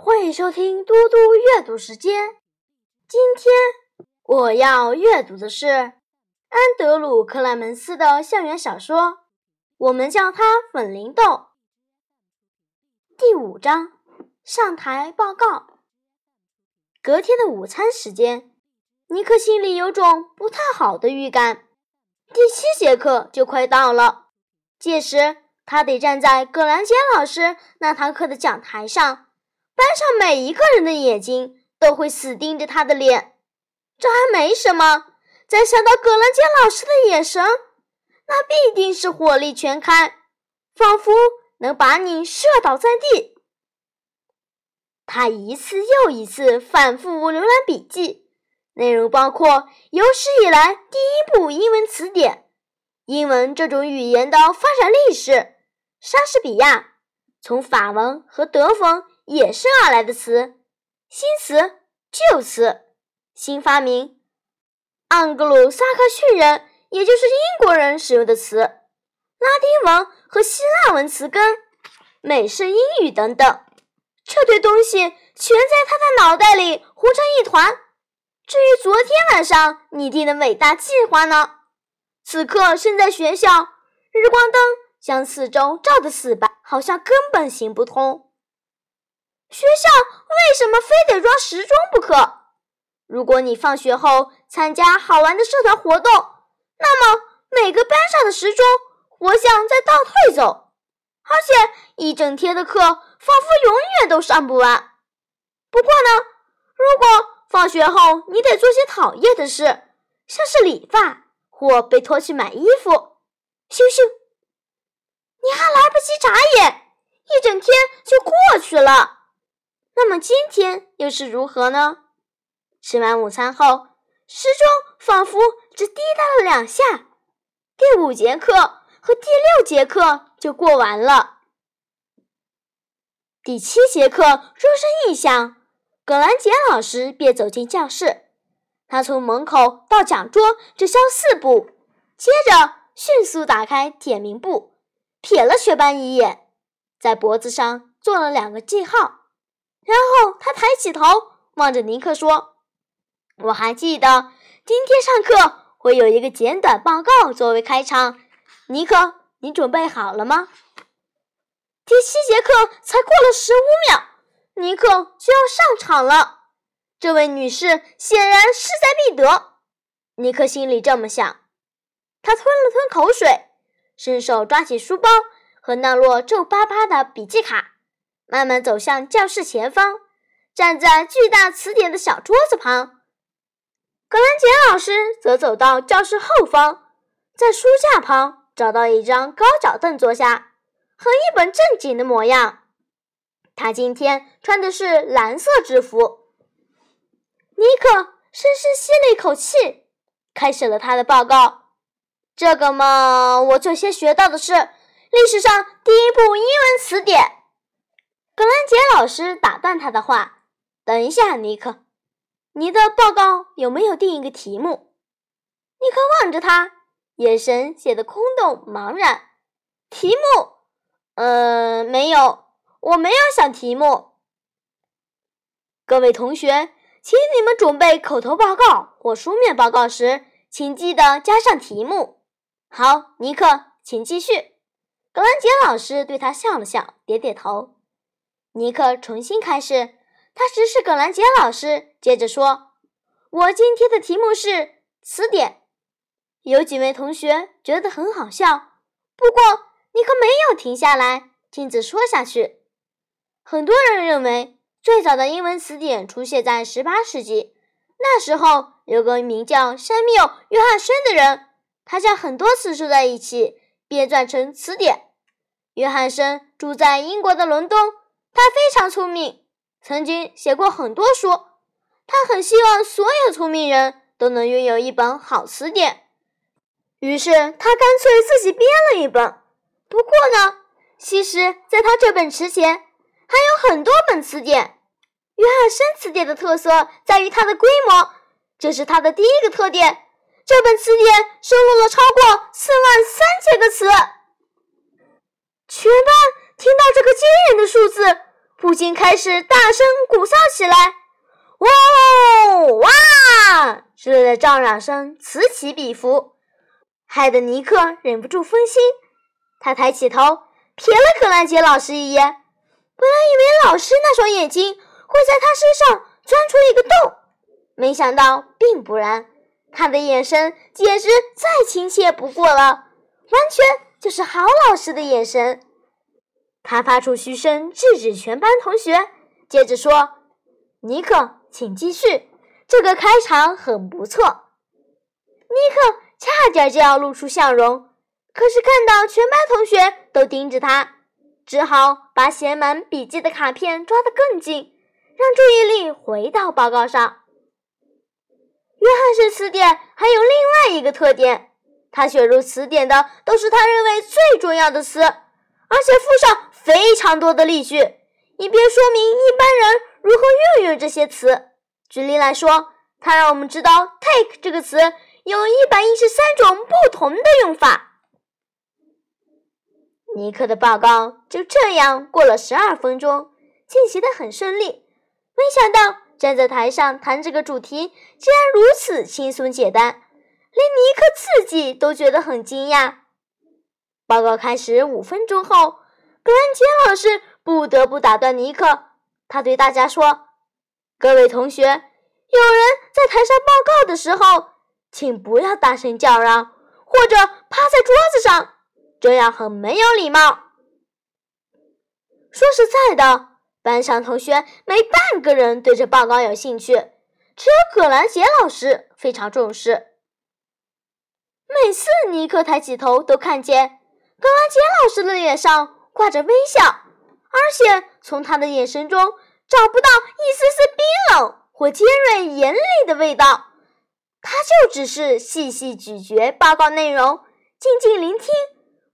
欢迎收听嘟嘟阅读时间。今天我要阅读的是安德鲁·克莱门斯的校园小说，我们叫它“粉铃豆”。第五章上台报告。隔天的午餐时间，尼克心里有种不太好的预感。第七节课就快到了，届时他得站在葛兰杰老师那堂课的讲台上。班上每一个人的眼睛都会死盯着他的脸，这还没什么。再想到葛兰杰老师的眼神，那必定是火力全开，仿佛能把你射倒在地。他一次又一次反复浏览笔记，内容包括有史以来第一部英文词典、英文这种语言的发展历史、莎士比亚从法文和德文。衍生而来的词，新词、旧词、新发明，盎格鲁撒克逊人，也就是英国人使用的词，拉丁文和希腊文词根，美式英语等等，这堆东西全在他的脑袋里糊成一团。至于昨天晚上拟定的伟大计划呢？此刻身在学校，日光灯将四周照得死白，好像根本行不通。学校为什么非得装时钟不可？如果你放学后参加好玩的社团活动，那么每个班上的时钟活像在倒退走，而且一整天的课仿佛永远都上不完。不过呢，如果放学后你得做些讨厌的事，像是理发或被拖去买衣服，咻咻，你还来不及眨眼，一整天就过去了。那么今天又是如何呢？吃完午餐后，时钟仿佛只滴答了两下，第五节课和第六节课就过完了。第七节课钟声一响，葛兰杰老师便走进教室。他从门口到讲桌只消四步，接着迅速打开点名簿，瞥了学班一眼，在脖子上做了两个记号。然后他抬起头望着尼克说：“我还记得今天上课会有一个简短报告作为开场。尼克，你准备好了吗？”第七节课才过了十五秒，尼克就要上场了。这位女士显然势在必得，尼克心里这么想。他吞了吞口水，伸手抓起书包和那摞皱巴巴的笔记卡。慢慢走向教室前方，站在巨大词典的小桌子旁。格兰杰老师则走到教室后方，在书架旁找到一张高脚凳坐下，很一本正经的模样。他今天穿的是蓝色制服。尼克深深吸了一口气，开始了他的报告。这个嘛，我最先学到的是历史上第一部英文词典。格兰杰老师打断他的话：“等一下，尼克，你的报告有没有定一个题目？”尼克望着他，眼神显得空洞茫然。题目？呃，没有，我没有想题目。各位同学，请你们准备口头报告或书面报告时，请记得加上题目。好，尼克，请继续。格兰杰老师对他笑了笑，点点头。尼克重新开始，他直视葛兰杰老师，接着说：“我今天的题目是词典。”有几位同学觉得很好笑，不过尼克没有停下来，径自说下去。很多人认为，最早的英文词典出现在18世纪，那时候有个名叫山缪·约翰森的人，他将很多词收在一起，编撰成词典。约翰森住在英国的伦敦。他非常聪明，曾经写过很多书。他很希望所有聪明人都能拥有一本好词典，于是他干脆自己编了一本。不过呢，其实在他这本词前，还有很多本词典。约翰森词典的特色在于它的规模，这是它的第一个特点。这本词典收录了超过四万三千个词。全班听到这个惊人的数字。不禁开始大声鼓噪起来。哇哦哇！之类的叫嚷声此起彼伏，害得尼克忍不住分心。他抬起头，瞥了可兰杰老师一眼，本来以为老师那双眼睛会在他身上钻出一个洞，没想到并不然。他的眼神简直再亲切不过了，完全就是好老师的眼神。他发出嘘声制止全班同学，接着说：“尼克，请继续，这个开场很不错。”尼克差点就要露出笑容，可是看到全班同学都盯着他，只好把写满笔记的卡片抓得更紧，让注意力回到报告上。约翰逊词典还有另外一个特点，他选入词典的都是他认为最重要的词，而且附上非常多的例句，以便说明一般人如何运用这些词。举例来说，他让我们知道 “take” 这个词有一百一十三种不同的用法。尼克的报告就这样过了十二分钟，进行的很顺利。没想到。站在台上谈这个主题，竟然如此轻松简单，连尼克自己都觉得很惊讶。报告开始五分钟后，格兰杰老师不得不打断尼克。他对大家说：“各位同学，有人在台上报告的时候，请不要大声叫嚷或者趴在桌子上，这样很没有礼貌。”说实在的。班上同学没半个人对这报告有兴趣，只有葛兰杰老师非常重视。每次尼克抬起头，都看见葛兰杰老师的脸上挂着微笑，而且从他的眼神中找不到一丝丝冰冷或尖锐严厉的味道。他就只是细细咀嚼报告内容，静静聆听，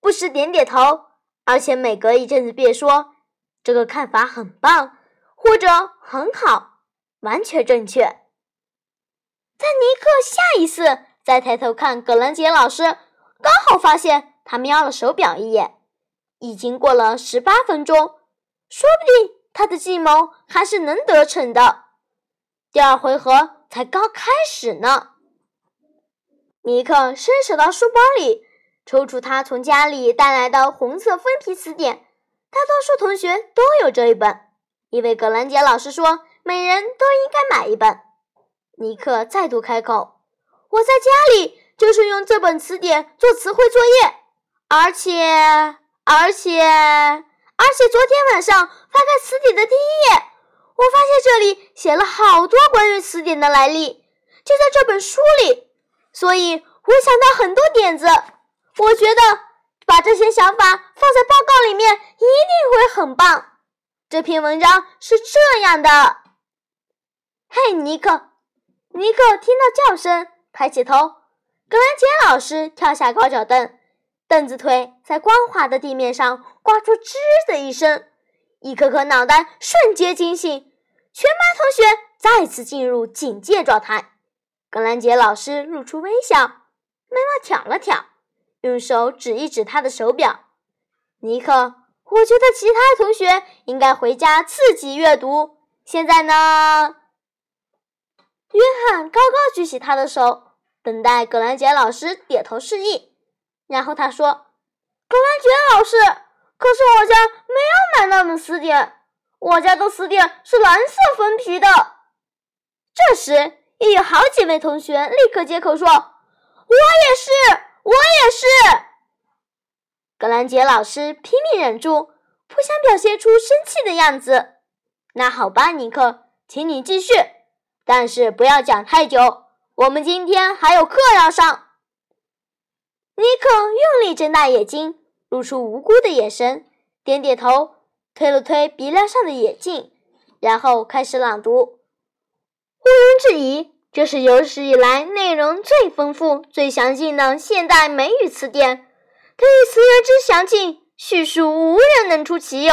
不时点点头，而且每隔一阵子便说。这个看法很棒，或者很好，完全正确。但尼克下一次再抬头看葛兰杰老师，刚好发现他瞄了手表一眼，已经过了十八分钟，说不定他的计谋还是能得逞的。第二回合才刚开始呢。尼克伸手到书包里，抽出他从家里带来的红色封皮词典。大多数同学都有这一本，因为格兰杰老师说每人都应该买一本。尼克再度开口：“我在家里就是用这本词典做词汇作业，而且，而且，而且昨天晚上翻开词典的第一页，我发现这里写了好多关于词典的来历，就在这本书里。所以我想到很多点子，我觉得。”把这些想法放在报告里面，一定会很棒。这篇文章是这样的：嘿，尼克！尼克听到叫声，抬起头。格兰杰老师跳下高脚凳，凳子腿在光滑的地面上刮出吱的一声，一颗颗脑袋瞬间惊醒，全班同学再次进入警戒状态。格兰杰老师露出微笑，眉毛挑了挑。用手指一指他的手表，尼克，我觉得其他同学应该回家自己阅读。现在呢？约翰高高举起他的手，等待格兰杰老师点头示意。然后他说：“格兰杰老师，可是我家没有买那本词典，我家的词典是蓝色封皮的。”这时，又有好几位同学立刻接口说：“我也是。”我也是。格兰杰老师拼命忍住，不想表现出生气的样子。那好吧，尼克，请你继续，但是不要讲太久。我们今天还有课要上。尼克用力睁大眼睛，露出无辜的眼神，点点头，推了推鼻梁上的眼镜，然后开始朗读。毋庸置疑。这是有史以来内容最丰富、最详尽的现代美语词典。它以词源之详尽，叙述无人能出其右，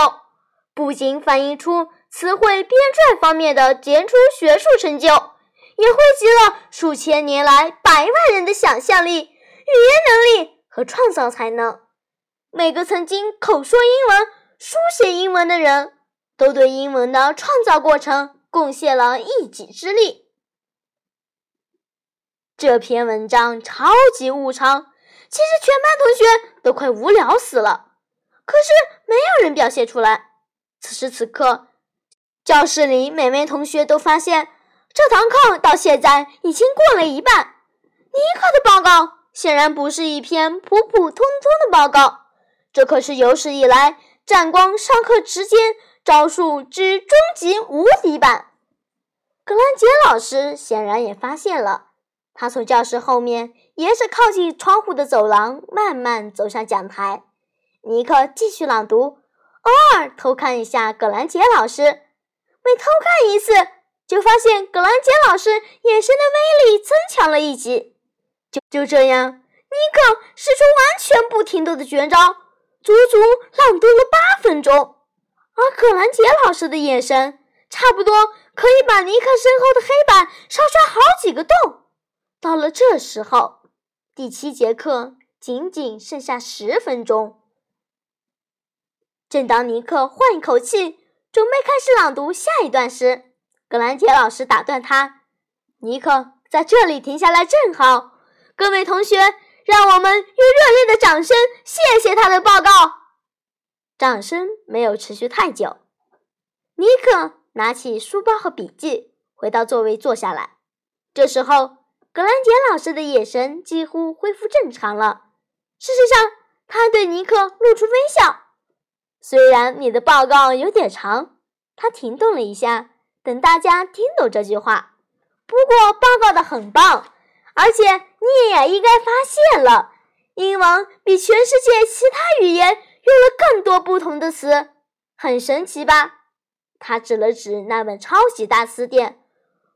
不仅反映出词汇编撰方面的杰出学术成就，也汇集了数千年来百万人的想象力、语言能力和创造才能。每个曾经口说英文、书写英文的人，都对英文的创造过程贡献了一己之力。这篇文章超级无常，其实全班同学都快无聊死了，可是没有人表现出来。此时此刻，教室里每位同学都发现，这堂课到现在已经过了一半。尼克的报告显然不是一篇普普通通的报告，这可是有史以来战光上课时间。招数之终极无敌版，格兰杰老师显然也发现了。他从教室后面沿着靠近窗户的走廊慢慢走向讲台。尼克继续朗读，偶尔偷看一下格兰杰老师。每偷看一次，就发现格兰杰老师眼神的威力增强了一级。就这样，尼克使出完全不停顿的绝招，足足朗读了八分钟。而葛兰杰老师的眼神，差不多可以把尼克身后的黑板烧穿好几个洞。到了这时候，第七节课仅仅剩下十分钟。正当尼克换一口气，准备开始朗读下一段时，葛兰杰老师打断他：“尼克，在这里停下来正好。各位同学，让我们用热烈的掌声，谢谢他的报告。”掌声没有持续太久，尼克拿起书包和笔记，回到座位坐下来。这时候，格兰杰老师的眼神几乎恢复正常了。事实上，他对尼克露出微笑。虽然你的报告有点长，他停顿了一下，等大家听懂这句话。不过，报告的很棒，而且你也应该发现了，英文比全世界其他语言。用了更多不同的词，很神奇吧？他指了指那本超级大词典，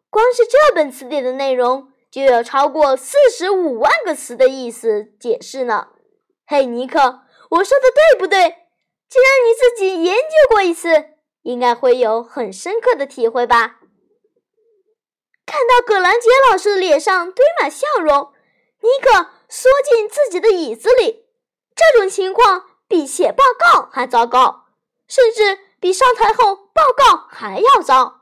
光是这本词典的内容就有超过四十五万个词的意思解释呢。嘿，尼克，我说的对不对？既然你自己研究过一次，应该会有很深刻的体会吧？看到葛兰杰老师的脸上堆满笑容，尼克缩进自己的椅子里。这种情况。比写报告还糟糕，甚至比上台后报告还要糟。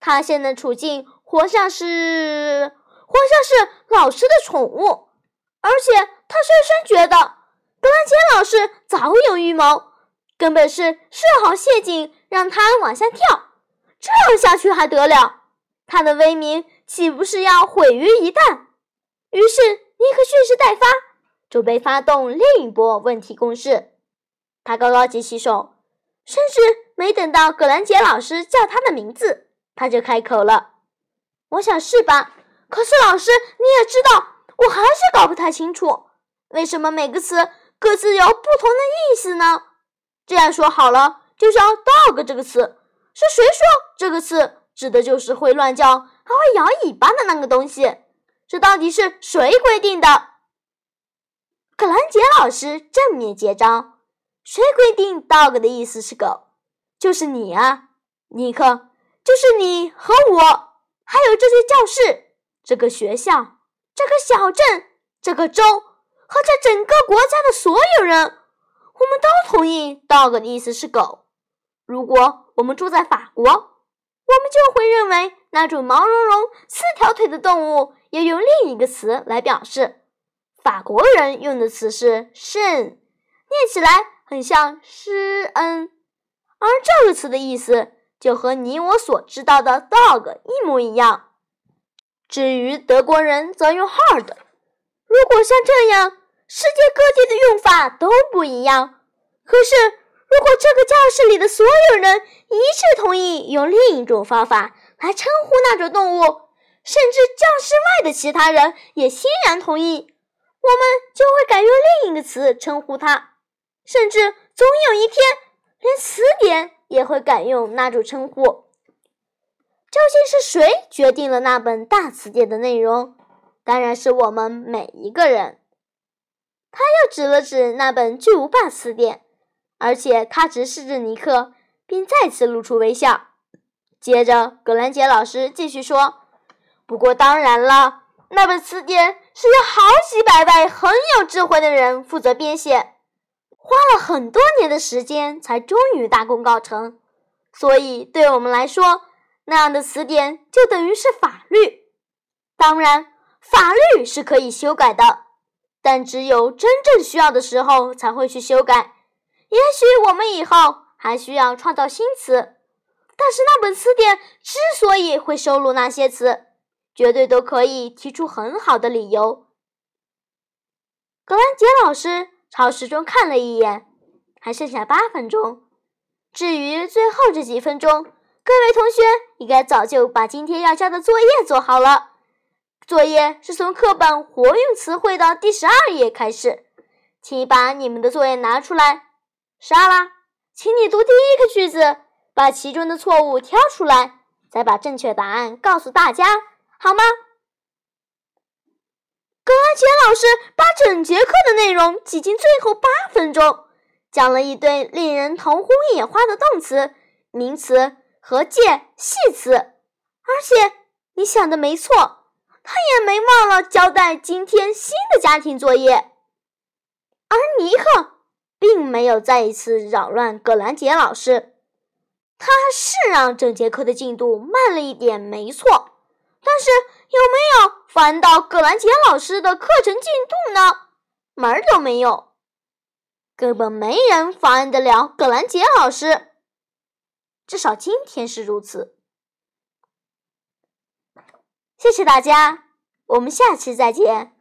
他现在处境活像是活像是老师的宠物，而且他深深觉得格兰杰老师早有预谋，根本是设好陷阱让他往下跳。这样下去还得了？他的威名岂不是要毁于一旦？于是尼克蓄势待发，准备发动另一波问题攻势。他高高举起手，甚至没等到葛兰杰老师叫他的名字，他就开口了：“我想是吧？可是老师，你也知道，我还是搞不太清楚，为什么每个词各自有不同的意思呢？这样说好了，就像 ‘dog’ 这个词，是谁说这个词指的就是会乱叫还会摇尾巴的那个东西？这到底是谁规定的？”葛兰杰老师正面接招。谁规定 dog 的意思是狗？就是你啊，尼克，就是你和我，还有这些教室、这个学校、这个小镇、这个州和这整个国家的所有人，我们都同意 dog 的意思是狗。如果我们住在法国，我们就会认为那种毛茸茸、四条腿的动物要用另一个词来表示。法国人用的词是 shn，念起来。很像施恩，而这个词的意思就和你我所知道的 dog 一模一样。至于德国人则用 hard。如果像这样，世界各地的用法都不一样。可是，如果这个教室里的所有人一致同意用另一种方法来称呼那种动物，甚至教室外的其他人也欣然同意，我们就会改用另一个词称呼它。甚至总有一天，连词典也会改用那种称呼。究竟是谁决定了那本大词典的内容？当然是我们每一个人。他又指了指那本巨无霸词典，而且他直视着尼克，并再次露出微笑。接着，葛兰杰老师继续说：“不过当然了，那本词典是由好几百位很有智慧的人负责编写。”花了很多年的时间，才终于大功告成。所以对我们来说，那样的词典就等于是法律。当然，法律是可以修改的，但只有真正需要的时候才会去修改。也许我们以后还需要创造新词，但是那本词典之所以会收录那些词，绝对都可以提出很好的理由。格兰杰老师朝时钟看了一眼，还剩下八分钟。至于最后这几分钟，各位同学应该早就把今天要交的作业做好了。作业是从课本活用词汇的第十二页开始，请把你们的作业拿出来。莎拉，请你读第一个句子，把其中的错误挑出来，再把正确答案告诉大家，好吗？格兰杰老师把整节课的内容挤进最后八分钟，讲了一堆令人头昏眼花的动词、名词和介系词，而且你想的没错，他也没忘了交代今天新的家庭作业，而尼克。并没有再一次扰乱葛兰杰老师，他是让整节课的进度慢了一点，没错。但是有没有烦到葛兰杰老师的课程进度呢？门儿都没有，根本没人妨碍得了葛兰杰老师。至少今天是如此。谢谢大家，我们下期再见。